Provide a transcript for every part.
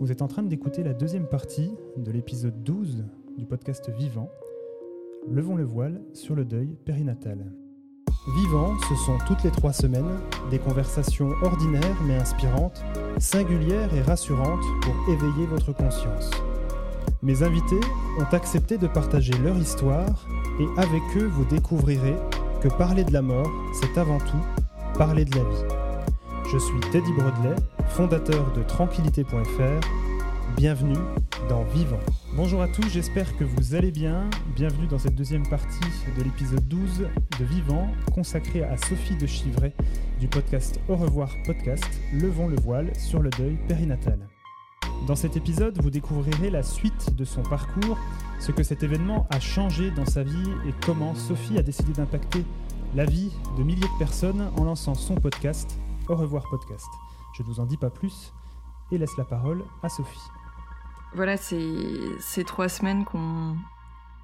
Vous êtes en train d'écouter la deuxième partie de l'épisode 12 du podcast Vivant. Levons le voile sur le deuil périnatal. Vivant, ce sont toutes les trois semaines des conversations ordinaires mais inspirantes, singulières et rassurantes pour éveiller votre conscience. Mes invités ont accepté de partager leur histoire et avec eux vous découvrirez que parler de la mort, c'est avant tout parler de la vie. Je suis Teddy Brodley, fondateur de tranquillité.fr. Bienvenue dans Vivant. Bonjour à tous, j'espère que vous allez bien. Bienvenue dans cette deuxième partie de l'épisode 12 de Vivant, consacré à Sophie de Chivray du podcast Au revoir podcast, Levons le voile sur le deuil périnatal. Dans cet épisode, vous découvrirez la suite de son parcours, ce que cet événement a changé dans sa vie et comment Sophie a décidé d'impacter la vie de milliers de personnes en lançant son podcast Au revoir podcast. Je ne vous en dis pas plus et laisse la parole à Sophie. Voilà, c'est ces trois semaines qu'on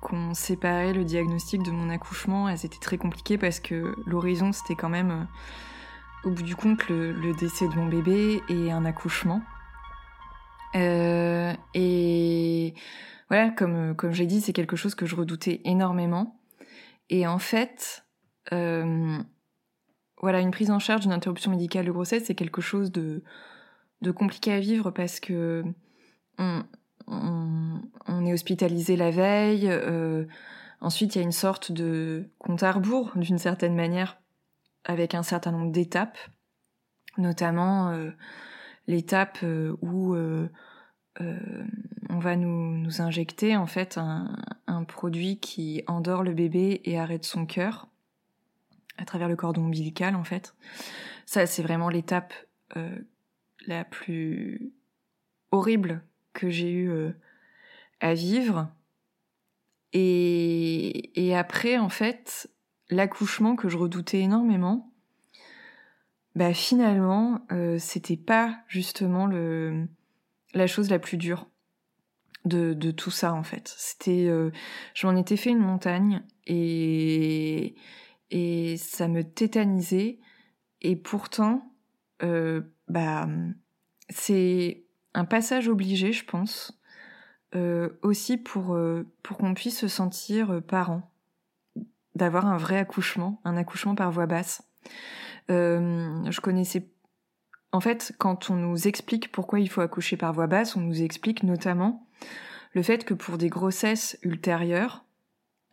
qu'on séparait le diagnostic de mon accouchement. Elles étaient très compliquées parce que l'horizon, c'était quand même, euh, au bout du compte, le, décès de mon bébé et un accouchement. Euh, et voilà, comme, comme j'ai dit, c'est quelque chose que je redoutais énormément. Et en fait, euh, voilà, une prise en charge d'une interruption médicale de grossesse, c'est quelque chose de, compliqué à vivre parce que on, est hospitalisé la veille. Euh, ensuite, il y a une sorte de compte à rebours, d'une certaine manière, avec un certain nombre d'étapes, notamment euh, l'étape euh, où on va nous, injecter en fait un, produit qui endort le bébé et arrête son cœur à travers le cordon ombilical en fait. Ça c'est vraiment l'étape euh, la plus horrible que j'ai eu euh, à vivre. Et, après en fait l'accouchement que je redoutais énormément, bah finalement euh, c'était pas justement le la chose la plus dure de, de tout ça en fait. C'était, je m'en étais fait une montagne et et ça me tétanisait et pourtant, euh, bah c'est un passage obligé, je pense, euh, aussi pour euh, pour qu'on puisse se sentir parent, d'avoir un vrai accouchement, un accouchement par voix basse. je connaissais en fait, quand on nous explique pourquoi il faut accoucher par voie basse, on nous explique notamment le fait que pour des grossesses ultérieures,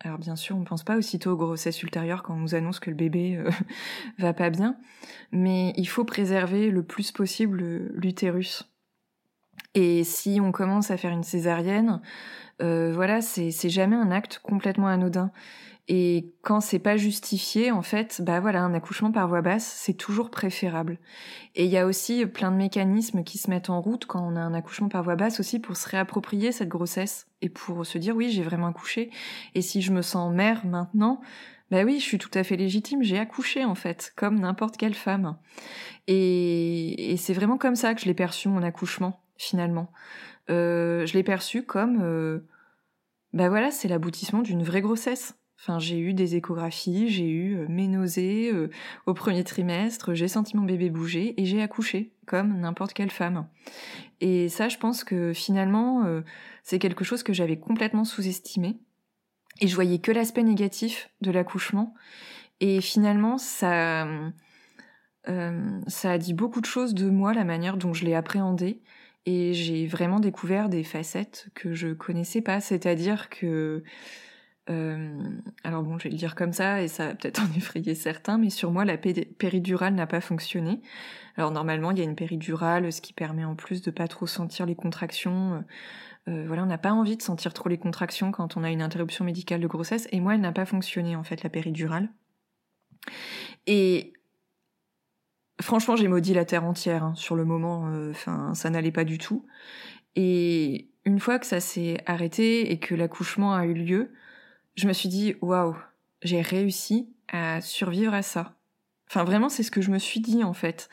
alors bien sûr, on ne pense pas aussitôt aux grossesses ultérieures quand on nous annonce que le bébé euh, va pas bien, mais il faut préserver le plus possible l'utérus. Et si on commence à faire une césarienne, euh, voilà, c'est jamais un acte complètement anodin. Et quand c'est pas justifié, en fait, bah voilà, un accouchement par voie basse, c'est toujours préférable. Et il y a aussi plein de mécanismes qui se mettent en route quand on a un accouchement par voie basse aussi pour se réapproprier cette grossesse et pour se dire oui, j'ai vraiment accouché. Et si je me sens mère maintenant, bah oui, je suis tout à fait légitime, j'ai accouché en fait, comme n'importe quelle femme. Et, et c'est vraiment comme ça que je l'ai perçu mon accouchement finalement. Euh, je l'ai perçu comme, euh, bah voilà, c'est l'aboutissement d'une vraie grossesse. Enfin, j'ai eu des échographies, j'ai eu euh, mes nausées euh, au premier trimestre, j'ai senti mon bébé bouger et j'ai accouché comme n'importe quelle femme. Et ça, je pense que finalement, euh, c'est quelque chose que j'avais complètement sous-estimé. Et je voyais que l'aspect négatif de l'accouchement. Et finalement, ça, ça a dit beaucoup de choses de moi, la manière dont je l'ai appréhendé. Et j'ai vraiment découvert des facettes que je connaissais pas. C'est-à-dire que euh, alors bon, je vais le dire comme ça et ça va peut-être en effrayer certains, mais sur moi, la péridurale n'a pas fonctionné. Alors normalement, il y a une péridurale, ce qui permet en plus de pas trop sentir les contractions. Euh, voilà, on n'a pas envie de sentir trop les contractions quand on a une interruption médicale de grossesse. Et moi, elle n'a pas fonctionné en fait, la péridurale. Et franchement, j'ai maudit la terre entière hein, sur le moment. Euh, enfin, ça n'allait pas du tout. Et une fois que ça s'est arrêté et que l'accouchement a eu lieu, je me suis dit waouh, j'ai réussi à survivre à ça. Enfin vraiment c'est ce que je me suis dit en fait.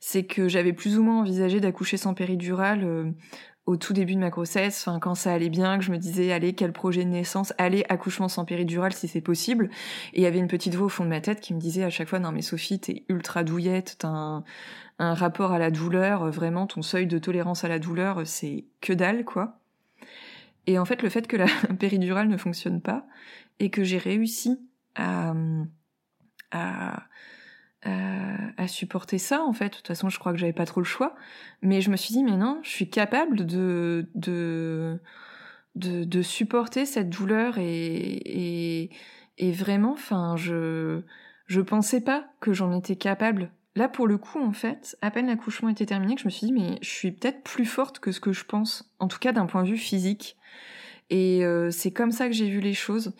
C'est que j'avais plus ou moins envisagé d'accoucher sans péridurale euh, au tout début de ma grossesse, quand ça allait bien, que je me disais allez quel projet de naissance, allez accouchement sans péridurale si c'est possible. Et il y avait une petite voix au fond de ma tête qui me disait à chaque fois non mais Sophie t'es ultra douillette, t'as un, rapport à la douleur, vraiment ton seuil de tolérance à la douleur c'est que dalle quoi. Et en fait le fait que la péridurale ne fonctionne pas et que j'ai réussi à, euh, à supporter ça en fait. De toute façon, je crois que j'avais pas trop le choix. Mais je me suis dit, mais non, je suis capable de de de, de supporter cette douleur et et, vraiment, enfin, je je pensais pas que j'en étais capable. Là, pour le coup, en fait, à peine l'accouchement était terminé, que je me suis dit, mais je suis peut-être plus forte que ce que je pense, en tout cas d'un point de vue physique. Et euh, c'est comme ça que j'ai vu les choses.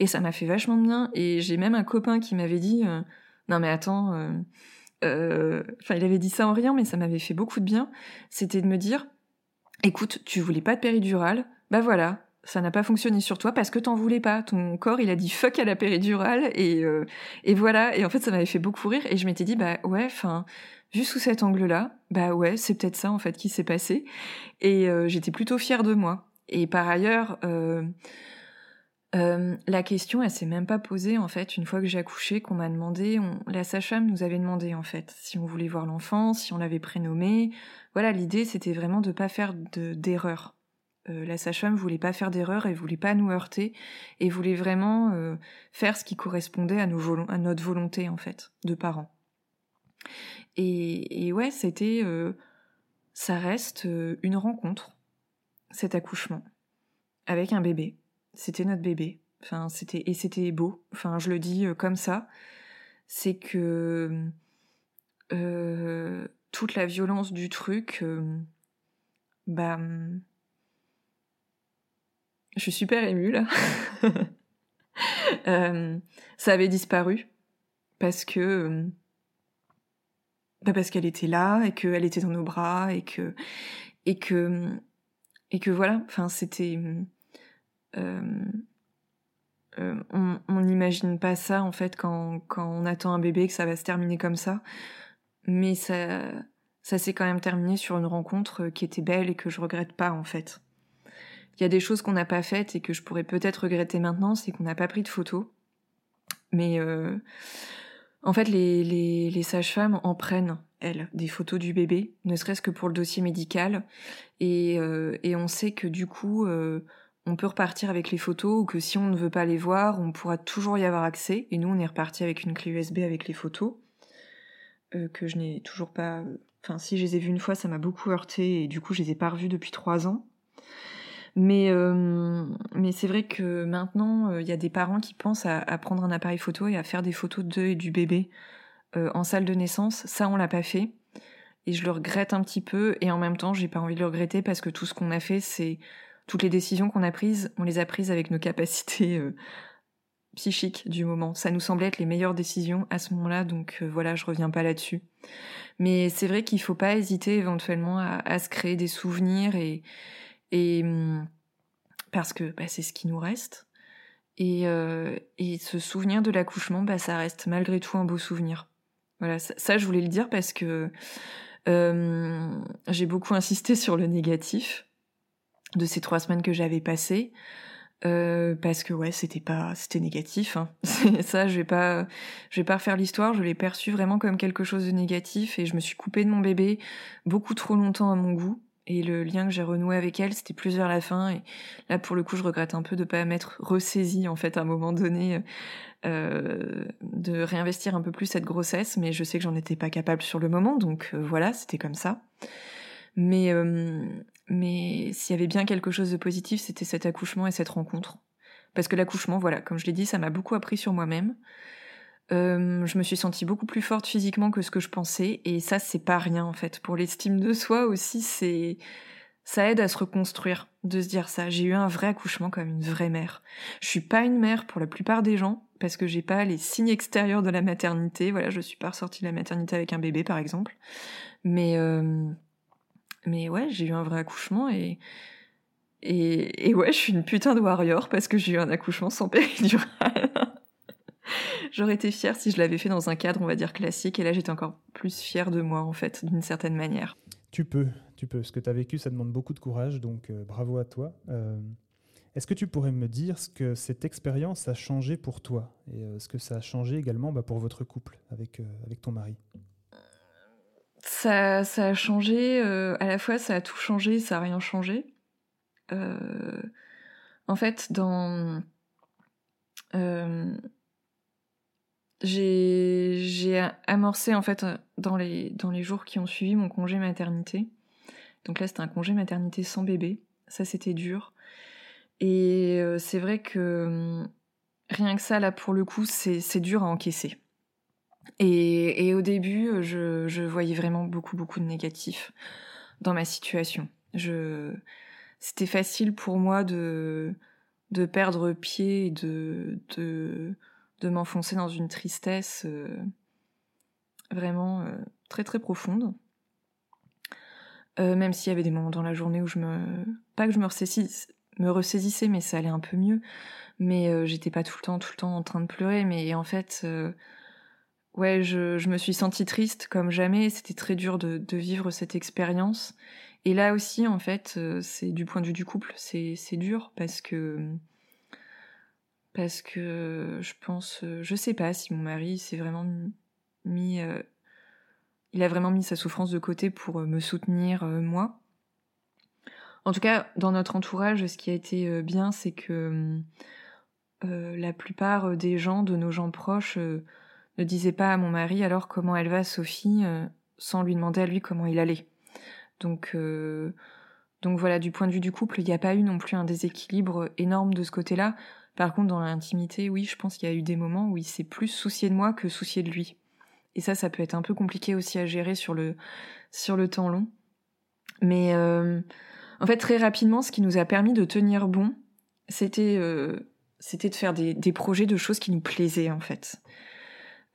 Et ça m'a fait vachement bien. Et j'ai même un copain qui m'avait dit, euh, non mais attends, euh, euh, enfin il avait dit ça en rien, mais ça m'avait fait beaucoup de bien. C'était de me dire, écoute, tu voulais pas de péridurale, bah voilà, ça n'a pas fonctionné sur toi parce que t'en voulais pas. Ton corps, il a dit fuck à la péridurale et euh, et voilà. Et en fait, ça m'avait fait beaucoup rire et je m'étais dit bah ouais, enfin vu sous cet angle-là, bah ouais, c'est peut-être ça en fait qui s'est passé. Et j'étais plutôt fière de moi. Et par ailleurs. Euh, la question, elle s'est même pas posée en fait une fois que j'ai accouché, qu'on m'a demandé, la sage-femme nous avait demandé en fait si on voulait voir l'enfant, si on l'avait prénommé. Voilà, l'idée c'était vraiment de pas faire d'erreur. Euh, la sage-femme voulait pas faire d'erreur, elle voulait pas nous heurter et voulait vraiment euh, faire ce qui correspondait à notre volonté en fait de parents. Et, et ouais, c'était, ça reste une rencontre, cet accouchement avec un bébé c'était notre bébé. Enfin, c'était et c'était beau. Enfin, je le dis euh, comme ça. C'est que euh, toute la violence du truc, euh, bah, je suis super émue là. ça avait disparu parce que bah parce qu'elle était là et qu'elle était dans nos bras et que et que et que voilà. Enfin, c'était on n'imagine pas ça en fait quand, on attend un bébé que ça va se terminer comme ça. Mais ça, s'est quand même terminé sur une rencontre qui était belle et que je regrette pas en fait. Il y a des choses qu'on n'a pas faites et que je pourrais peut-être regretter maintenant, c'est qu'on n'a pas pris de photos. Mais euh, en fait, les, sages-femmes en prennent, elles, des photos du bébé, ne serait-ce que pour le dossier médical. Et, euh, on sait que du coup, euh, on peut repartir avec les photos ou que si on ne veut pas les voir, on pourra toujours y avoir accès. Et nous, on est reparti avec une clé USB avec les photos euh, que je n'ai toujours pas. Enfin, si je les ai vues une fois, ça m'a beaucoup heurté et du coup, je les ai pas revues depuis trois ans. Mais, euh, mais c'est vrai que maintenant, il euh, y a des parents qui pensent à, prendre un appareil photo et à faire des photos d'eux et du bébé en salle de naissance. Ça, on l'a pas fait. Et je le regrette un petit peu. Et en même temps, j'ai pas envie de le regretter parce que tout ce qu'on a fait, c'est toutes les décisions qu'on a prises, on les a prises avec nos capacités euh, psychiques du moment. Ça nous semblait être les meilleures décisions à ce moment-là, donc euh, voilà, je reviens pas là-dessus. Mais c'est vrai qu'il faut pas hésiter éventuellement à, se créer des souvenirs et, hum, parce que bah, c'est ce qui nous reste. Et, euh, et ce souvenir de l'accouchement, bah, ça reste malgré tout un beau souvenir. Voilà, ça, je voulais le dire parce que j'ai beaucoup insisté sur le négatif de ces trois semaines que j'avais passées. Euh, parce que ouais c'était pas c'était négatif hein. ça je vais pas je vais pas refaire l'histoire je l'ai perçu vraiment comme quelque chose de négatif et je me suis coupée de mon bébé beaucoup trop longtemps à mon goût et le lien que j'ai renoué avec elle c'était plus vers la fin et là pour le coup je regrette un peu de pas m'être ressaisie en fait à un moment donné euh, de réinvestir un peu plus cette grossesse mais je sais que j'en étais pas capable sur le moment donc euh, voilà c'était comme ça mais euh, mais s'il y avait bien quelque chose de positif, c'était cet accouchement et cette rencontre. Parce que l'accouchement, voilà, comme je l'ai dit, ça m'a beaucoup appris sur moi-même. Euh, je me suis sentie beaucoup plus forte physiquement que ce que je pensais, et ça, c'est pas rien en fait. Pour l'estime de soi aussi, c'est ça aide à se reconstruire, de se dire ça. J'ai eu un vrai accouchement comme une vraie mère. Je suis pas une mère pour la plupart des gens parce que j'ai pas les signes extérieurs de la maternité. Voilà, je suis pas ressortie de la maternité avec un bébé par exemple, mais euh, mais ouais, j'ai eu un vrai accouchement et, et, ouais, je suis une putain de warrior parce que j'ai eu un accouchement sans péridurale. J'aurais été fière si je l'avais fait dans un cadre, on va dire, classique, et là j'étais encore plus fière de moi, en fait, d'une certaine manière. Tu peux, tu peux. Ce que tu as vécu, ça demande beaucoup de courage, donc bravo à toi. Est-ce que tu pourrais me dire ce que cette expérience a changé pour toi et ce que ça a changé également bah, pour votre couple avec, avec ton mari? Ça, ça a changé, à la fois ça a tout changé, ça a rien changé. en fait, dans euh, j'ai amorcé en fait dans les, dans les jours qui ont suivi mon congé maternité. Donc là c'était un congé maternité sans bébé. Ça c'était dur. Et euh, c'est vrai que rien que ça là pour le coup c'est dur à encaisser. Et, et au début je, voyais vraiment beaucoup beaucoup de négatifs dans ma situation. Je c'était facile pour moi de de perdre pied et de, de, m'enfoncer dans une tristesse euh, vraiment euh, très très profonde. Euh, même s'il y avait des moments dans la journée où je me. Pas que je me, ressaisisse, me ressaisissais, mais ça allait un peu mieux. Mais j'étais pas tout le temps, tout le temps en train de pleurer. Mais en fait, ouais, je, je, me suis sentie triste comme jamais. C'était très dur de, de vivre cette expérience. Et là aussi, en fait, euh, c'est du point de vue du couple, c'est dur parce que parce que je pense, euh, je sais pas si mon mari s'est vraiment mis, euh, il a vraiment mis sa souffrance de côté pour me soutenir moi. En tout cas, dans notre entourage, ce qui a été bien, c'est que la plupart des gens, de nos gens proches, ne disaient pas à mon mari alors comment elle va Sophie, sans lui demander à lui comment il allait. Donc, euh, donc voilà, du point de vue du couple, il n'y a pas eu non plus un déséquilibre énorme de ce côté-là. Par contre, dans l'intimité, oui, je pense qu'il y a eu des moments où il s'est plus soucié de moi que soucié de lui. Et ça, ça peut être un peu compliqué aussi à gérer sur le, temps long. Mais euh, en fait, très rapidement, ce qui nous a permis de tenir bon, c'était euh, de faire des, projets de choses qui nous plaisaient, en fait.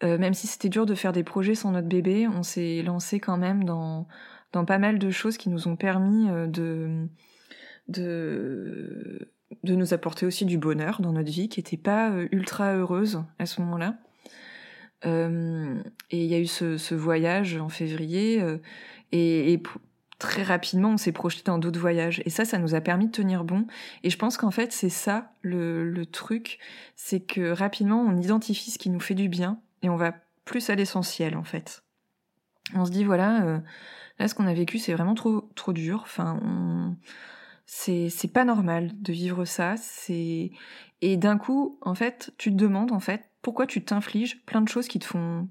Même si c'était dur de faire des projets sans notre bébé, on s'est lancé quand même dans dans pas mal de choses qui nous ont permis euh, de, de, de nous apporter aussi du bonheur dans notre vie, qui n'était pas euh, ultra heureuse à ce moment-là. Euh, et il y a eu ce, ce, voyage en février, et, et très rapidement, on s'est projeté dans d'autres voyages. Et ça, ça nous a permis de tenir bon. Et je pense qu'en fait, c'est ça le, le truc, c'est que rapidement, on identifie ce qui nous fait du bien, et on va plus à l'essentiel, en fait. On se dit, voilà, Là, ce qu'on a vécu, c'est vraiment trop, trop dur. Enfin, c'est, c'est pas normal de vivre ça. C'est et d'un coup, en fait, tu te demandes en fait pourquoi tu t'infliges plein de choses qui te font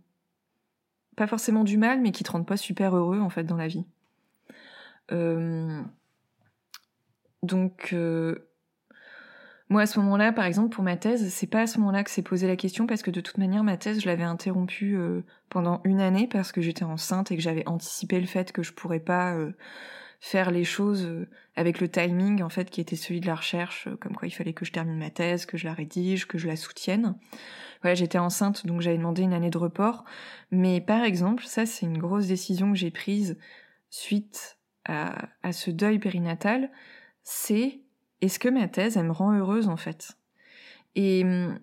pas forcément du mal, mais qui te rendent pas super heureux en fait dans la vie. Euh... Donc, euh... Moi, à ce moment-là, par exemple, pour ma thèse, c'est pas à ce moment-là que s'est posé la question parce que de toute manière, ma thèse, je l'avais interrompue euh, pendant une année parce que j'étais enceinte et que j'avais anticipé le fait que je pourrais pas euh, faire les choses euh, avec le timing en fait qui était celui de la recherche, comme quoi il fallait que je termine ma thèse, que je la rédige, que je la soutienne. Voilà, j'étais enceinte donc j'avais demandé une année de report. Mais par exemple, ça c'est une grosse décision que j'ai prise suite à, à ce deuil périnatal, c'est est-ce que ma thèse, elle me rend heureuse en fait? Et hum,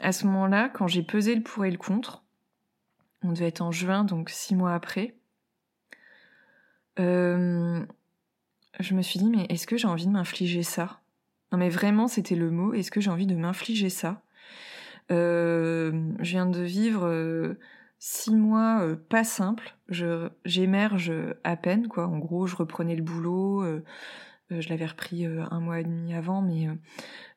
à ce moment-là, quand j'ai pesé le pour et le contre, on devait être en juin, donc six mois après, euh, je me suis dit, mais est-ce que j'ai envie de m'infliger ça? Non mais vraiment, c'était le mot, est-ce que j'ai envie de m'infliger ça? Euh, Je viens de vivre euh, six mois pas simples, j'émerge à peine, quoi. En gros, je reprenais le boulot je l'avais repris euh, un mois et demi avant, mais euh,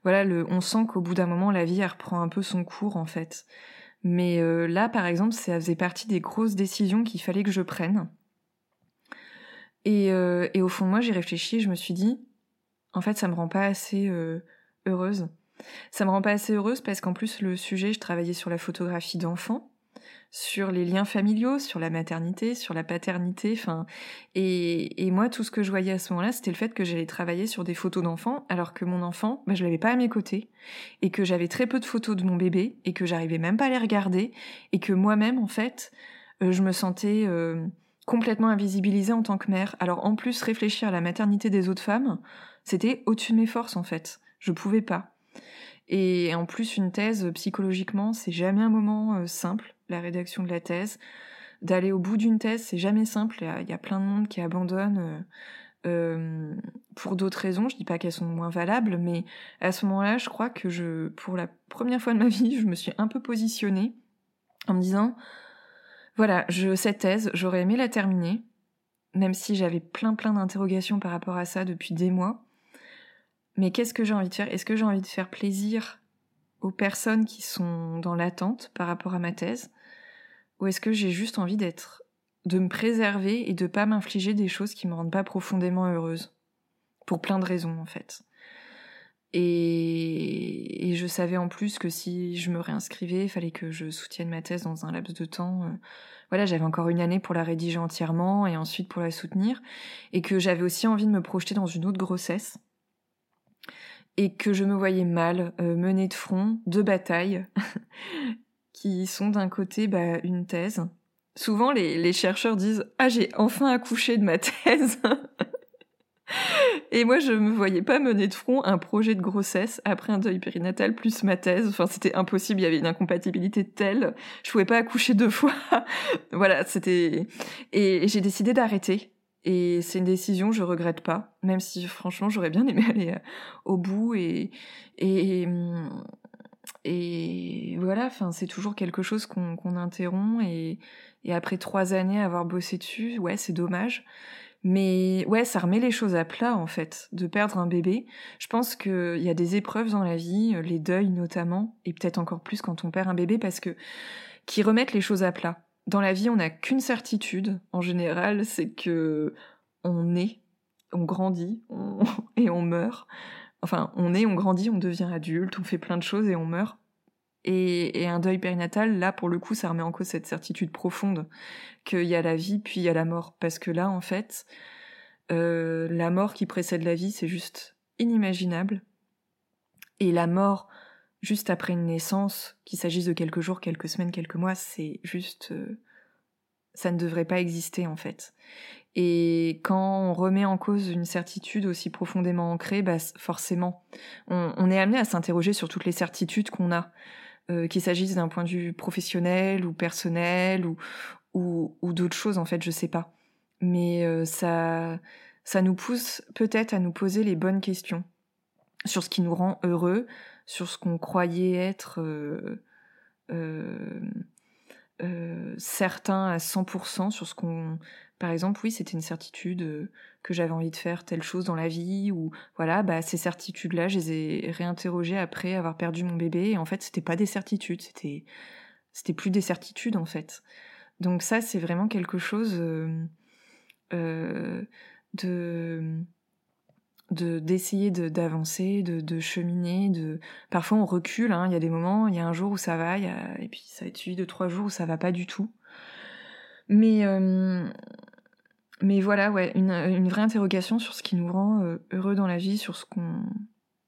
voilà, le, on sent qu'au bout d'un moment, la vie, elle reprend un peu son cours, en fait. Mais là, par exemple, ça faisait partie des grosses décisions qu'il fallait que je prenne. Et, et au fond, moi, j'ai réfléchi, je me suis dit, en fait, ça me rend pas assez heureuse. Ça me rend pas assez heureuse parce qu'en plus, le sujet, je travaillais sur la photographie d'enfants sur les liens familiaux, sur la maternité, sur la paternité, enfin, et, et, moi tout ce que je voyais à ce moment-là, c'était le fait que j'allais travailler sur des photos d'enfants, alors que mon enfant, bah, je l'avais pas à mes côtés, et que j'avais très peu de photos de mon bébé, et que j'arrivais même pas à les regarder, et que moi-même en fait, euh, je me sentais euh, complètement invisibilisée en tant que mère. Alors en plus réfléchir à la maternité des autres femmes, c'était au-dessus de mes forces en fait, je pouvais pas. Et en plus, une thèse, psychologiquement, c'est jamais un moment euh, simple la rédaction de la thèse. d'aller au bout d'une thèse, c'est jamais simple. Il y, a plein de monde qui abandonne euh, pour d'autres raisons. Je dis pas qu'elles sont moins valables, mais à ce moment-là, je crois que je, pour la première fois de ma vie, je me suis un peu positionnée en me disant, voilà, je, cette thèse, j'aurais aimé la terminer, même si j'avais plein plein d'interrogations par rapport à ça depuis des mois. Mais qu'est-ce que j'ai envie de faire? Est-ce que j'ai envie de faire plaisir aux personnes qui sont dans l'attente par rapport à ma thèse Ou est-ce que j'ai juste envie d'être, de me préserver et de pas m'infliger des choses qui me rendent pas profondément heureuse? Pour plein de raisons en fait. Et, et je savais en plus que si je me réinscrivais, il fallait que je soutienne ma thèse dans un laps de temps. Euh, voilà, j'avais encore une année pour la rédiger entièrement et ensuite pour la soutenir. Et que j'avais aussi envie de me projeter dans une autre grossesse et que je me voyais mal euh, mener de front deux batailles qui sont d'un côté bah, une thèse. Souvent les, chercheurs disent ah j'ai enfin accouché de ma thèse et moi je me voyais pas mener de front un projet de grossesse après un deuil périnatal plus ma thèse. Enfin c'était impossible, il y avait une incompatibilité telle, je pouvais pas accoucher deux fois. voilà c'était et j'ai décidé d'arrêter et c'est une décision, je regrette pas, même si franchement j'aurais bien aimé aller euh, au bout et et et voilà, enfin c'est toujours quelque chose qu'on interrompt et et après trois années avoir bossé dessus, ouais c'est dommage. Mais ouais, ça remet les choses à plat en fait, de perdre un bébé. Je pense qu'il y a des épreuves dans la vie, les deuils notamment, et peut-être encore plus quand on perd un bébé, parce que qui remettent les choses à plat dans la vie, on n'a qu'une certitude, en général, c'est que on est, on grandit et on meurt. Enfin, on est, on grandit, on devient adulte, on fait plein de choses et on meurt. Et, un deuil périnatal, là, pour le coup, ça remet en cause cette certitude profonde qu'il y a la vie, puis il y a la mort. Parce que là, en fait, euh, la mort qui précède la vie, c'est juste inimaginable. Et la mort juste après une naissance, qu'il s'agisse de quelques jours, quelques semaines, quelques mois, c'est juste... Euh, ça ne devrait pas exister en fait. Et quand on remet en cause une certitude aussi profondément ancrée, bah forcément, on, est amené à s'interroger sur toutes les certitudes qu'on a, euh, qu'il s'agisse d'un point de vue professionnel ou personnel ou, ou, d'autres choses en fait, je sais pas. Mais euh, ça, ça nous pousse peut-être à nous poser les bonnes questions sur ce qui nous rend heureux, sur ce qu'on croyait être euh, euh, euh, certain à 100%, sur ce qu'on... Par exemple, oui, c'était une certitude que j'avais envie de faire telle chose dans la vie, ou voilà, bah, ces certitudes-là, je les ai réinterrogées après avoir perdu mon bébé, et en fait, c'était pas des certitudes, c'était, c'était plus des certitudes, en fait. Donc ça, c'est vraiment quelque chose de de d'essayer d'avancer, de, de, cheminer, de parfois on recule. Hein. Il y a des moments, il y a un jour où ça va, et puis ça va être suivi de trois jours où ça va pas du tout. Mais euh, mais voilà, ouais, une, une, vraie interrogation sur ce qui nous rend euh, heureux dans la vie, sur ce qu'on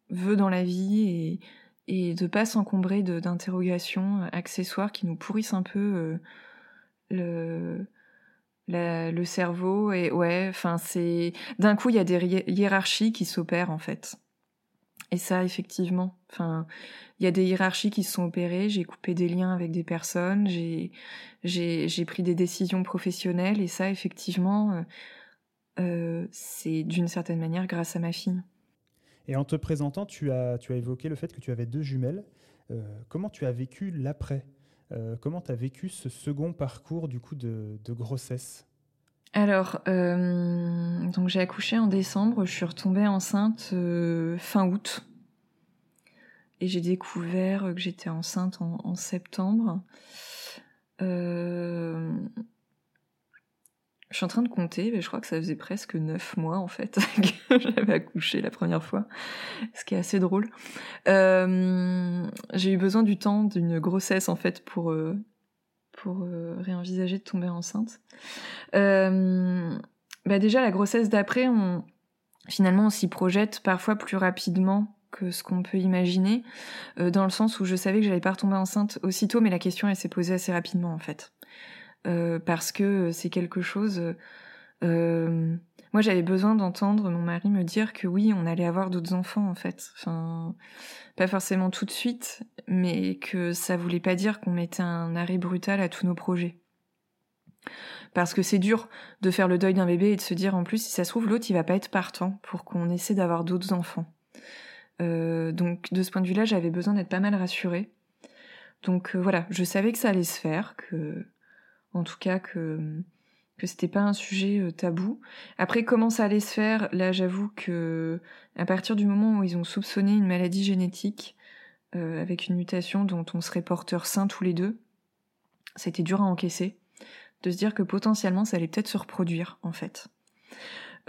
veut dans la vie et et de pas s'encombrer d'interrogations accessoires qui nous pourrissent un peu euh, le le cerveau et ouais, enfin c'est d'un coup il y a des hiérarchies qui s'opèrent en fait. Et ça effectivement, enfin il y a des hiérarchies qui se sont opérées. J'ai coupé des liens avec des personnes, j'ai j'ai pris des décisions professionnelles et ça effectivement euh, euh, c'est d'une certaine manière grâce à ma fille. Et en te présentant, tu as tu as évoqué le fait que tu avais deux jumelles. Euh, comment tu as vécu l'après? Euh, comment tu vécu ce second parcours du coup de, grossesse? Alors, euh, donc j'ai accouché en décembre, je suis retombée enceinte euh, fin août. Et j'ai découvert que j'étais enceinte en, en septembre. Je suis en train de compter, mais je crois que ça faisait presque neuf mois en fait que j'avais accouché la première fois, ce qui est assez drôle. Euh, j'ai eu besoin du temps d'une grossesse en fait pour euh, pour euh, réenvisager de tomber enceinte. bah déjà la grossesse d'après, on finalement on s'y projette parfois plus rapidement que ce qu'on peut imaginer, dans le sens où je savais que j'allais pas retomber enceinte aussitôt, mais la question elle s'est posée assez rapidement en fait. Euh, parce que c'est quelque chose. Euh, moi, j'avais besoin d'entendre mon mari me dire que oui, on allait avoir d'autres enfants en fait. Enfin, pas forcément tout de suite, mais que ça voulait pas dire qu'on mettait un arrêt brutal à tous nos projets. Parce que c'est dur de faire le deuil d'un bébé et de se dire en plus, si ça se trouve, l'autre, il va pas être partant pour qu'on essaie d'avoir d'autres enfants. Euh, donc de ce point de vue-là, j'avais besoin d'être pas mal rassurée. Donc euh, voilà, je savais que ça allait se faire, que en tout cas que que c'était pas un sujet euh, tabou. Après comment ça allait se faire, là j'avoue que à partir du moment où ils ont soupçonné une maladie génétique avec une mutation dont on serait porteur sain tous les deux, c'était dur à encaisser de se dire que potentiellement ça allait peut-être se reproduire en fait.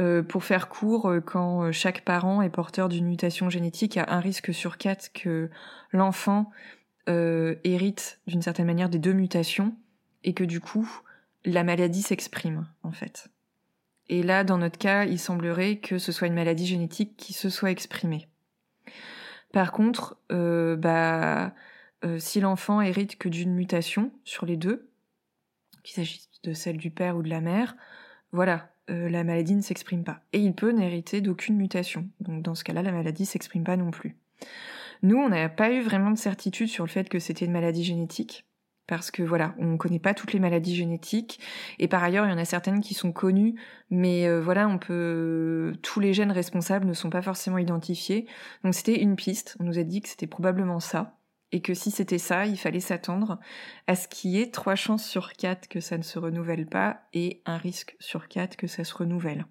Euh, pour faire court, euh, quand euh, chaque parent est porteur d'une mutation génétique, il a un risque sur quatre que l'enfant hérite d'une certaine manière des deux mutations et que du coup la maladie s'exprime en fait. Et là, dans notre cas, il semblerait que ce soit une maladie génétique qui se soit exprimée. Par contre, bah, si l'enfant hérite que d'une mutation sur les deux, qu'il s'agisse de celle du père ou de la mère, voilà, euh, la maladie ne s'exprime pas. Et il peut n'hériter d'aucune mutation. Donc dans ce cas-là, la maladie s'exprime pas non plus. Nous, on n'a pas eu vraiment de certitude sur le fait que c'était une maladie génétique. Parce que voilà, on ne connaît pas toutes les maladies génétiques. Et par ailleurs, il y en a certaines qui sont connues, mais euh, voilà, on peut. Tous les gènes responsables ne sont pas forcément identifiés. Donc c'était une piste. On nous a dit que c'était probablement ça et que si c'était ça, il fallait s'attendre à ce qu'il y ait trois chances sur quatre que ça ne se renouvelle pas et un risque sur quatre que ça se renouvelle.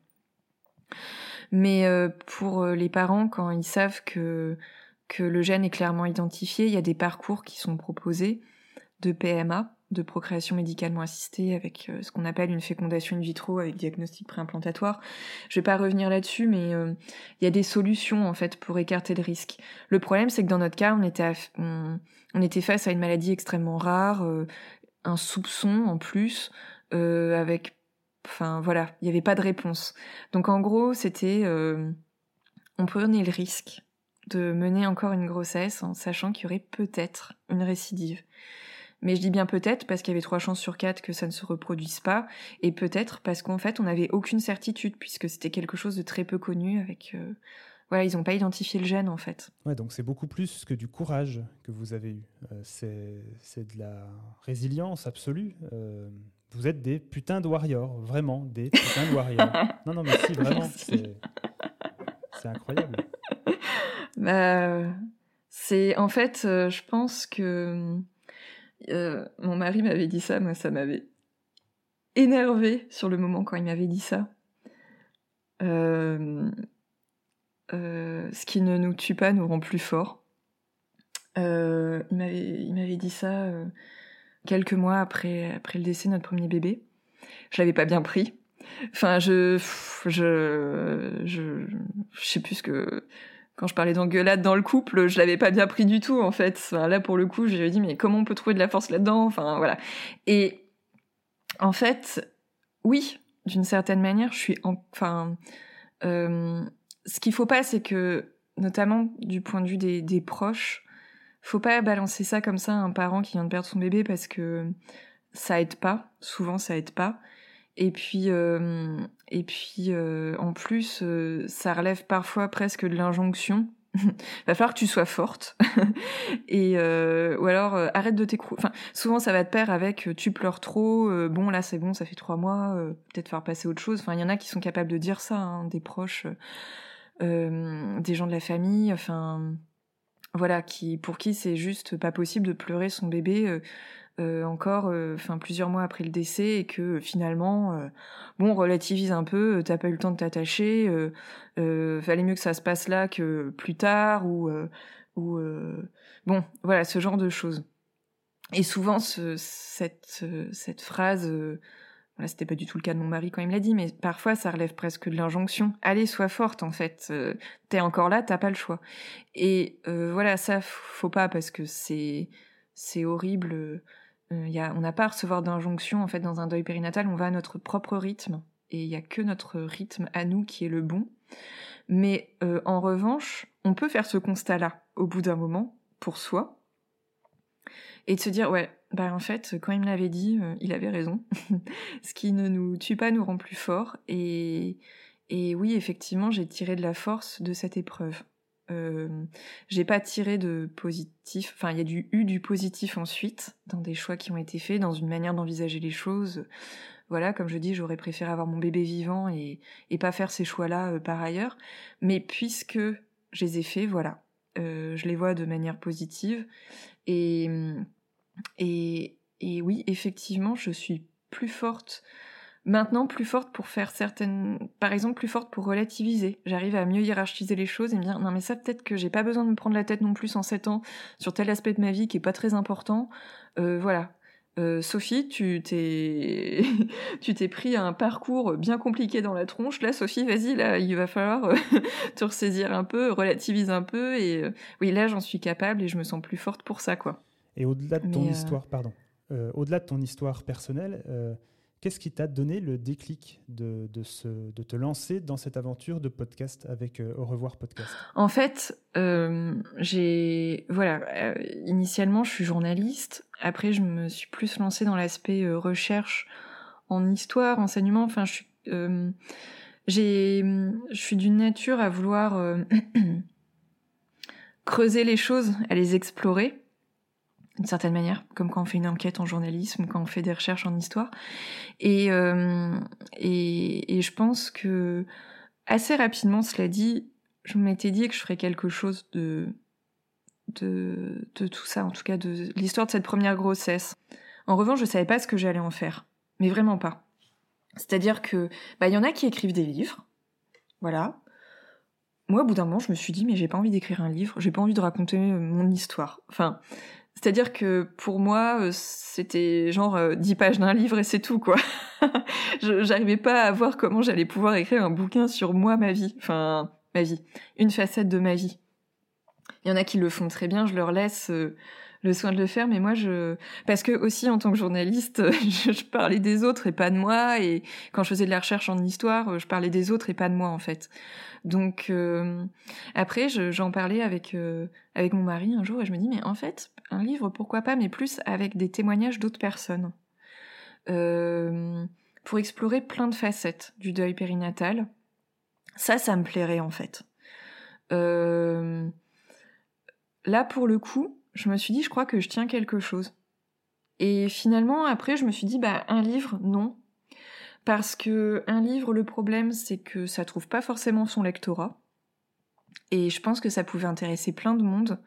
Mais euh, pour euh, les parents, quand ils savent que, que le gène est clairement identifié, il y a des parcours qui sont proposés de PMA, de procréation médicalement assistée avec euh, ce qu'on appelle une fécondation in vitro avec diagnostic préimplantatoire. Je vais pas revenir là-dessus, mais euh, il y a des solutions en fait pour écarter le risque. Le problème, c'est que dans notre cas, on était, face à une maladie extrêmement rare, euh, un soupçon en plus, avec, enfin voilà, il n'y avait pas de réponse. Donc en gros, c'était, on prenait le risque de mener encore une grossesse en sachant qu'il y aurait peut-être une récidive. Mais je dis bien peut-être parce qu'il y avait trois chances sur quatre que ça ne se reproduise pas, et peut-être parce qu'en fait on n'avait aucune certitude puisque c'était quelque chose de très peu connu avec. Euh, voilà, ils n'ont pas identifié le gène en fait. Ouais, donc c'est beaucoup plus que du courage que vous avez eu. Euh, c'est de la résilience absolue. Euh, vous êtes des putains de warriors, vraiment, des putains de warriors. non, non, mais si, vraiment, c'est incroyable. Bah, c'est en fait, je pense que euh, mon mari m'avait dit ça, moi ça m'avait énervé sur le moment quand il m'avait dit ça. Euh, euh, ce qui ne nous tue pas nous rend plus forts. il m'avait dit ça quelques mois après, après le décès de notre premier bébé. Je l'avais pas bien pris. Enfin, je, je, je, je sais plus ce que, quand je parlais d'engueulade dans le couple, je l'avais pas bien pris du tout en fait. là pour le coup, j'ai dit mais comment on peut trouver de la force là-dedans? Enfin voilà. Et en fait, oui, d'une certaine manière, je suis enfin euh, ce qu'il faut pas, c'est que notamment du point de vue des, des proches, faut pas balancer ça comme ça à un parent qui vient de perdre son bébé parce que ça aide pas. Souvent, ça aide pas. Et puis, euh, et puis euh, en plus, euh, ça relève parfois presque de l'injonction. va falloir que tu sois forte et ou alors arrête de t'écrouler. Enfin, souvent ça va de pair avec tu pleures trop. bon là c'est bon, ça fait trois mois. Peut-être faire passer autre chose. Enfin, il y en a qui sont capables de dire ça, hein, des proches, des gens de la famille. Enfin, voilà, qui pour qui c'est juste pas possible de pleurer son bébé euh, encore, euh, enfin plusieurs mois après le décès, et que finalement, euh, bon, relativise un peu, t'as pas eu le temps de t'attacher, fallait mieux que ça se passe là que plus tard, ou, ou bon, voilà, ce genre de choses. Et souvent, ce, cette, cette phrase, voilà, c'était pas du tout le cas de mon mari quand il me l'a dit, mais parfois ça relève presque de l'injonction. Allez, sois forte en fait. T'es encore là, t'as pas le choix. Et voilà, ça faut pas parce que c'est c'est horrible. Euh, on n'a pas à recevoir d'injonction en fait dans un deuil périnatal, on va à notre propre rythme et il n'y a que notre rythme à nous qui est le bon. Mais euh, en revanche, on peut faire ce constat-là au bout d'un moment pour soi et de se dire ouais, bah en fait, quand il me l'avait dit, euh, il avait raison. ce qui ne nous tue pas nous rend plus forts et et oui, effectivement, j'ai tiré de la force de cette épreuve. Euh, j'ai pas tiré de positif. Enfin, il y a du, eu du positif ensuite dans des choix qui ont été faits, dans une manière d'envisager les choses. voilà, comme je dis, j'aurais préféré avoir mon bébé vivant et, et pas faire ces choix-là par ailleurs. Mais puisque je les ai faits, voilà, je les vois de manière positive. Et, et, et oui, effectivement, je suis plus forte maintenant plus forte pour faire certaines par exemple plus forte pour relativiser j'arrive à mieux hiérarchiser les choses et me dire non mais ça peut-être que j'ai pas besoin de me prendre la tête non plus en 7 ans sur tel aspect de ma vie qui est pas très important euh, voilà euh, Sophie, tu t'es tu t'es pris un parcours bien compliqué dans la tronche. Là, Sophie, vas-y, là, il va falloir euh, te ressaisir un peu, relativise un peu. Et oui, là, j'en suis capable et je me sens plus forte pour ça, quoi. Et au-delà de ton histoire, pardon, au-delà de ton histoire personnelle, Qu'est-ce qui t'a donné le déclic de, te lancer dans cette aventure de podcast avec euh, Au revoir podcast? En fait, euh, j'ai voilà, euh, initialement je suis journaliste. Après, je me suis plus lancée dans l'aspect recherche en histoire, enseignement. Enfin, j'ai je suis d'une nature à vouloir creuser les choses, à les explorer d'une certaine manière, comme quand on fait une enquête en journalisme, quand on fait des recherches en histoire. Et, euh, et, et, je pense que assez rapidement, cela dit, je m'étais dit que je ferais quelque chose de, de, de tout ça, en tout cas de l'histoire de cette première grossesse. En revanche, je savais pas ce que j'allais en faire, mais vraiment pas. C'est-à-dire que, bah, y en a qui écrivent des livres, voilà. Moi, au bout d'un moment, je me suis dit, mais j'ai pas envie d'écrire un livre, j'ai pas envie de raconter mon histoire. Enfin, c'est-à-dire que pour moi, euh, c'était genre euh, dix pages d'un livre et c'est tout, quoi. J'arrivais pas à voir comment j'allais pouvoir écrire un bouquin sur moi, ma vie. Enfin, ma vie. Une facette de ma vie. Il y en a qui le font très bien, je leur laisse euh, le soin de le faire, mais moi, je... Parce que aussi, en tant que journaliste, je, parlais des autres et pas de moi, et quand je faisais de la recherche en histoire, je parlais des autres et pas de moi, en fait. Donc, après, j'en parlais avec, avec mon mari un jour, et je me dis, mais en fait, un livre, pourquoi pas, mais plus avec des témoignages d'autres personnes. Euh, pour explorer plein de facettes du deuil périnatal. Ça, ça me plairait en fait. Euh, là, pour le coup, je me suis dit, je crois que je tiens quelque chose. Et finalement, après, je me suis dit, bah, un livre, non. Parce que un livre, le problème, c'est que ça trouve pas forcément son lectorat. Et je pense que ça pouvait intéresser plein de monde.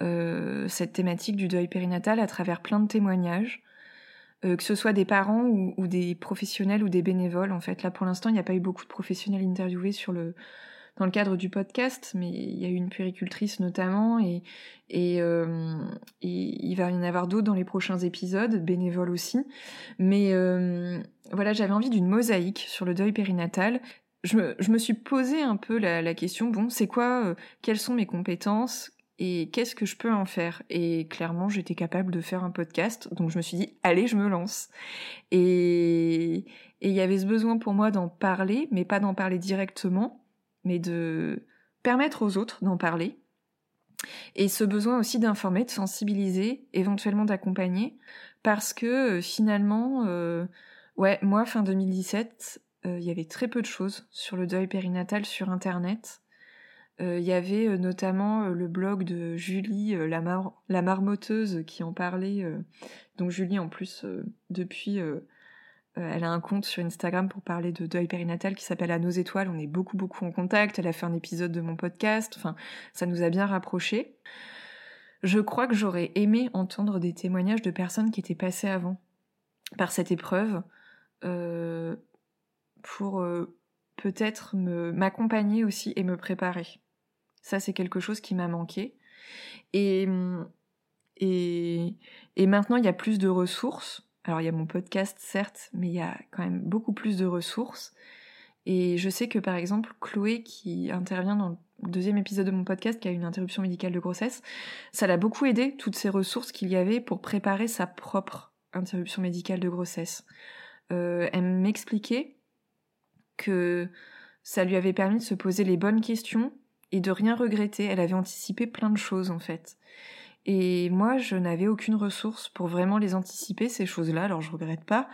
Euh, cette thématique du deuil périnatal à travers plein de témoignages, euh, que ce soit des parents ou, des professionnels ou des bénévoles. En fait, là pour l'instant, il n'y a pas eu beaucoup de professionnels interviewés sur le dans le cadre du podcast, mais il y a eu une puéricultrice notamment, et, et, euh, il va y en avoir d'autres dans les prochains épisodes, bénévoles aussi. Mais voilà, j'avais envie d'une mosaïque sur le deuil périnatal. Je me, suis posé un peu la, la question, bon, c'est quoi, quelles sont mes compétences, et qu'est-ce que je peux en faire? Et clairement, j'étais capable de faire un podcast, donc je me suis dit, allez, je me lance. Et il y avait ce besoin pour moi d'en parler, mais pas d'en parler directement, mais de permettre aux autres d'en parler. Et ce besoin aussi d'informer, de sensibiliser, éventuellement d'accompagner, parce que euh, finalement, euh, ouais, moi, fin 2017, euh, il y avait très peu de choses sur le deuil périnatal sur Internet. Il y avait notamment le blog de Julie, la, la, marmoteuse, qui en parlait. donc Julie, en plus, depuis, elle a un compte sur Instagram pour parler de deuil périnatal qui s'appelle À nos étoiles. On est beaucoup, beaucoup en contact. Elle a fait un épisode de mon podcast. Enfin, ça nous a bien rapprochés. Je crois que j'aurais aimé entendre des témoignages de personnes qui étaient passées avant par cette épreuve pour peut-être m'accompagner aussi et me préparer. Ça, c'est quelque chose qui m'a manqué. Et, et, et maintenant, il y a plus de ressources. Alors, il y a mon podcast, certes, mais il y a quand même beaucoup plus de ressources. Et je sais que, par exemple, Chloé, qui intervient dans le deuxième épisode de mon podcast, qui a une interruption médicale de grossesse, ça l'a beaucoup aidé, toutes ces ressources qu'il y avait pour préparer sa propre interruption médicale de grossesse. Euh, elle m'expliquait que ça lui avait permis de se poser les bonnes questions et de rien regretter. Elle avait anticipé plein de choses en fait. Et moi, je n'avais aucune ressource pour vraiment les anticiper ces choses-là. Alors je regrette pas,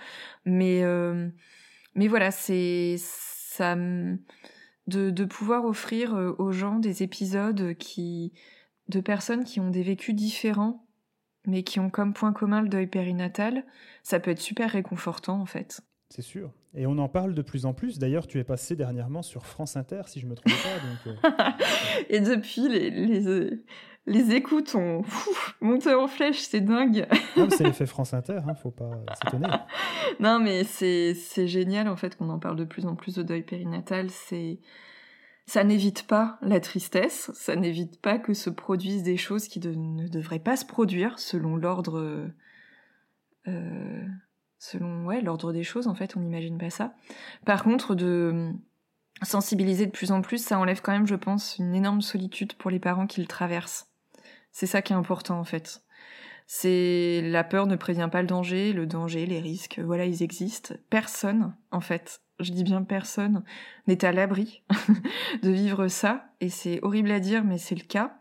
mais euh, mais voilà, c'est ça de, de pouvoir offrir euh, aux gens des épisodes qui de personnes qui ont des vécus différents mais qui ont comme point commun le deuil périnatal, ça peut être super réconfortant en fait. C'est sûr. Et on en parle de plus en plus. D'ailleurs, tu es passé dernièrement sur France Inter, si je me trompe pas. Donc, euh. Et depuis, les, les, les écoutes ont monté en flèche, c'est dingue. c'est l'effet France Inter, hein, faut pas s'étonner. non, mais c'est génial en fait qu'on en parle de plus en plus de deuil périnatal. C'est ça n'évite pas la tristesse, ça n'évite pas que se produisent des choses qui ne devraient pas se produire selon l'ordre, euh, selon ouais l'ordre des choses en fait, on n'imagine pas ça. Par contre, de sensibiliser de plus en plus, ça enlève quand même, je pense, une énorme solitude pour les parents qui le traversent. C'est ça qui est important en fait. C'est la peur ne prévient pas le danger, le danger, les risques, voilà, ils existent. Personne, en fait, je dis bien personne, n'est à l'abri de vivre ça, et c'est horrible à dire, mais c'est le cas.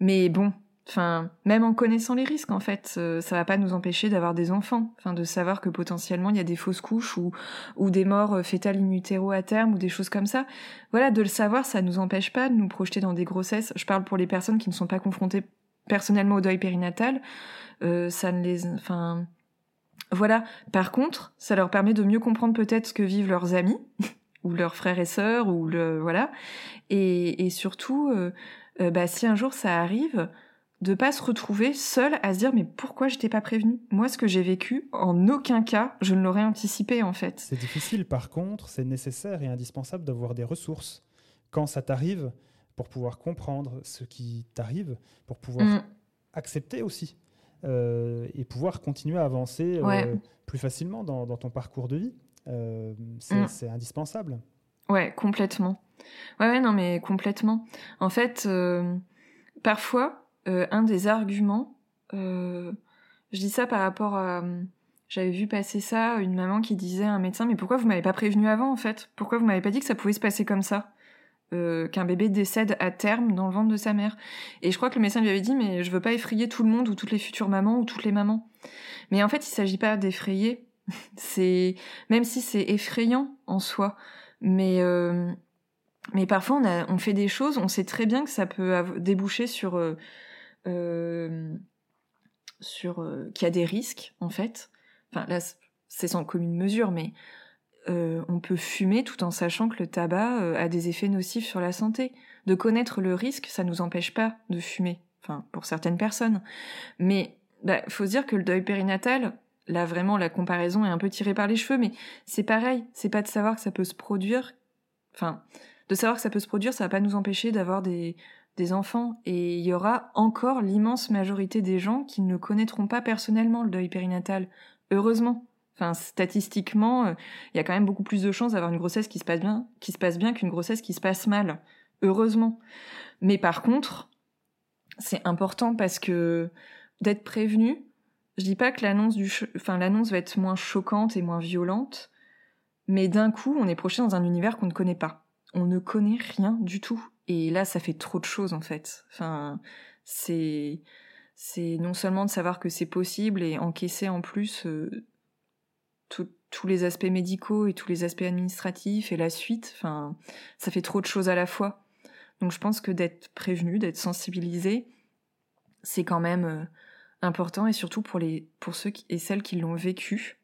Mais bon, enfin, même en connaissant les risques, en fait, euh, ça va pas nous empêcher d'avoir des enfants, enfin, de savoir que potentiellement il y a des fausses couches ou, ou des morts euh, fétales in à terme ou des choses comme ça. Voilà, de le savoir, ça nous empêche pas de nous projeter dans des grossesses. Je parle pour les personnes qui ne sont pas confrontées personnellement au deuil périnatal, euh, ça ne les, enfin, voilà. Par contre, ça leur permet de mieux comprendre peut-être ce que vivent leurs amis ou leurs frères et sœurs ou le voilà, et, et surtout, euh, euh, bah, si un jour ça arrive, de pas se retrouver seul à se dire mais pourquoi je t'ai pas prévenu? Moi, ce que j'ai vécu, en aucun cas, je ne l'aurais anticipé en fait. C'est difficile. Par contre, c'est nécessaire et indispensable d'avoir des ressources quand ça t'arrive pour pouvoir comprendre ce qui t'arrive, pour pouvoir mm. accepter aussi euh, et pouvoir continuer à avancer euh, plus facilement dans, ton parcours de vie. Euh, mm. c'est indispensable. Ouais, complètement. Ouais, ouais, non, mais complètement. En fait, parfois, un des arguments, je dis ça par rapport à j'avais vu passer ça, une maman qui disait à un médecin, mais pourquoi vous m'avez pas prévenu avant en fait? Pourquoi vous m'avez pas dit que ça pouvait se passer comme ça? Euh, qu'un bébé décède à terme dans le ventre de sa mère. Et je crois que le médecin lui avait dit mais je veux pas effrayer tout le monde ou toutes les futures mamans ou toutes les mamans. Mais en fait, il s'agit pas d'effrayer. c'est même si c'est effrayant en soi, mais euh, mais parfois on fait des choses, on sait très bien que ça peut déboucher sur euh, sur qu'il y a des risques en fait. Enfin là c'est sans commune mesure, mais euh, on peut fumer tout en sachant que le tabac euh, a des effets nocifs sur la santé. De connaître le risque, ça nous empêche pas de fumer, enfin pour certaines personnes. Mais bah, faut se dire que le deuil périnatal, là vraiment la comparaison est un peu tirée par les cheveux, mais c'est pareil, c'est pas de savoir que ça peut se produire, enfin de savoir que ça peut se produire, ça va pas nous empêcher d'avoir des des enfants et il y aura encore l'immense majorité des gens qui ne connaîtront pas personnellement le deuil périnatal. Heureusement, Enfin, statistiquement, euh, il y a quand même beaucoup plus de chances d'avoir une grossesse qui se passe bien, qui se passe bien qu'une grossesse qui se passe mal. Heureusement. Mais par contre, c'est important parce que d'être prévenu, je dis pas que l'annonce du, enfin, l'annonce va être moins choquante et moins violente, mais d'un coup, on est projeté dans un univers qu'on ne connaît pas. On ne connaît rien du tout. Et là, ça fait trop de choses, en fait. Enfin, c'est, c'est non seulement de savoir que c'est possible et encaisser en plus euh, tous les aspects médicaux et tous les aspects administratifs et la suite, enfin, ça fait trop de choses à la fois. Donc je pense que d'être prévenu, d'être sensibilisé, c'est quand même euh, important et surtout pour les pour ceux et celles qui l'ont vécu,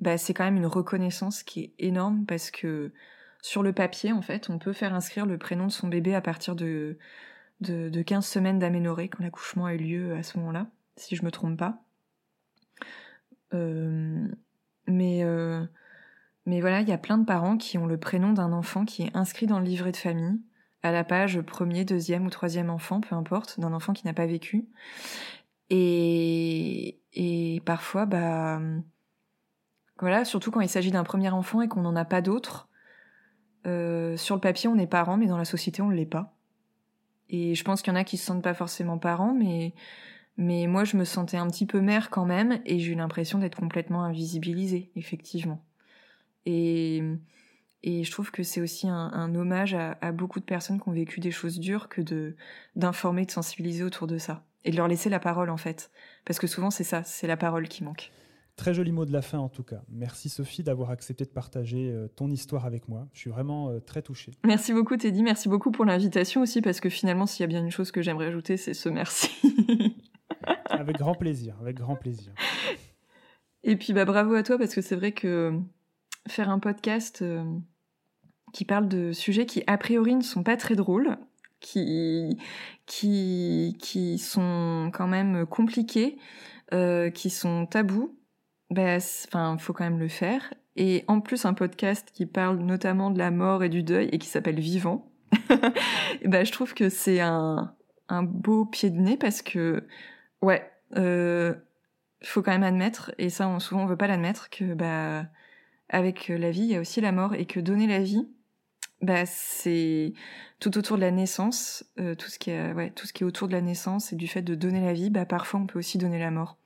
bah c'est quand même une reconnaissance qui est énorme parce que sur le papier en fait, on peut faire inscrire le prénom de son bébé à partir de de, de 15 semaines d'aménorrhée quand l'accouchement a eu lieu à ce moment-là, si je me trompe pas. Euh, mais, euh, mais voilà, il y a plein de parents qui ont le prénom d'un enfant qui est inscrit dans le livret de famille, à la page premier, deuxième ou troisième enfant, peu importe, d'un enfant qui n'a pas vécu. Et, et parfois, bah, voilà, surtout quand il s'agit d'un premier enfant et qu'on n'en a pas d'autres, euh, sur le papier on est parent, mais dans la société on ne l'est pas. Et je pense qu'il y en a qui se sentent pas forcément parents, mais mais moi, je me sentais un petit peu mère quand même, et j'ai eu l'impression d'être complètement invisibilisée, effectivement. Et, et je trouve que c'est aussi un, hommage à, beaucoup de personnes qui ont vécu des choses dures que de d'informer, de sensibiliser autour de ça, et de leur laisser la parole en fait, parce que souvent c'est ça, c'est la parole qui manque. Très joli mot de la fin en tout cas. Merci Sophie d'avoir accepté de partager euh, ton histoire avec moi. Je suis vraiment euh, très touché. Merci beaucoup Teddy, merci beaucoup pour l'invitation aussi parce que finalement s'il y a bien une chose que j'aimerais ajouter c'est ce merci. avec grand plaisir, avec grand plaisir. Et puis bah bravo à toi parce que c'est vrai que faire un podcast euh, qui parle de sujets qui a priori ne sont pas très drôles, qui qui qui sont quand même compliqués, euh, qui sont tabous, bah enfin faut quand même le faire. Et en plus un podcast qui parle notamment de la mort et du deuil et qui s'appelle Vivant. bah je trouve que c'est un un beau pied de nez parce que ouais euh, faut quand même admettre, et ça souvent on veut pas l'admettre, que bah avec la vie il y a aussi la mort et que donner la vie, bah c'est tout autour de la naissance, euh, tout ce qui est ouais tout ce qui est autour de la naissance et du fait de donner la vie, bah parfois on peut aussi donner la mort.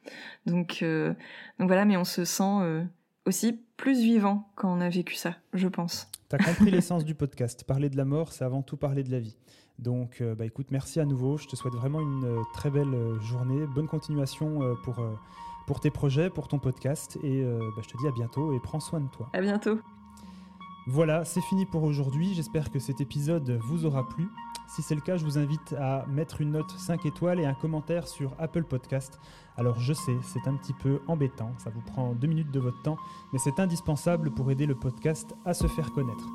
Donc euh, donc voilà, mais on se sent euh, aussi plus vivant quand on a vécu ça, je pense. T'as compris l'essence du podcast. Parler de la mort, c'est avant tout parler de la vie. Donc, bah écoute, merci à nouveau. Je te souhaite vraiment une très belle journée. Bonne continuation pour pour tes projets, pour ton podcast. Et bah, je te dis à bientôt et prends soin de toi. À bientôt. Voilà, c'est fini pour aujourd'hui. J'espère que cet épisode vous aura plu. Si c'est le cas, je vous invite à mettre une note 5 étoiles et un commentaire sur Apple Podcast. Alors je sais, c'est un petit peu embêtant, ça vous prend deux minutes de votre temps, mais c'est indispensable pour aider le podcast à se faire connaître.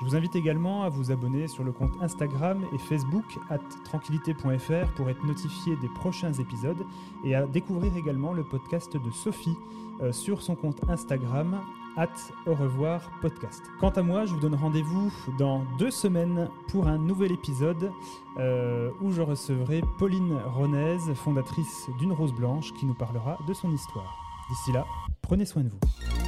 Je vous invite également à vous abonner sur le compte Instagram et Facebook at tranquillité.fr pour être notifié des prochains épisodes et à découvrir également le podcast de Sophie euh, sur son compte Instagram at au revoir podcast. Quant à moi, je vous donne rendez-vous dans deux semaines pour un nouvel épisode euh, où je recevrai Pauline Ronez, fondatrice d'une Rose Blanche, qui nous parlera de son histoire. D'ici là, prenez soin de vous.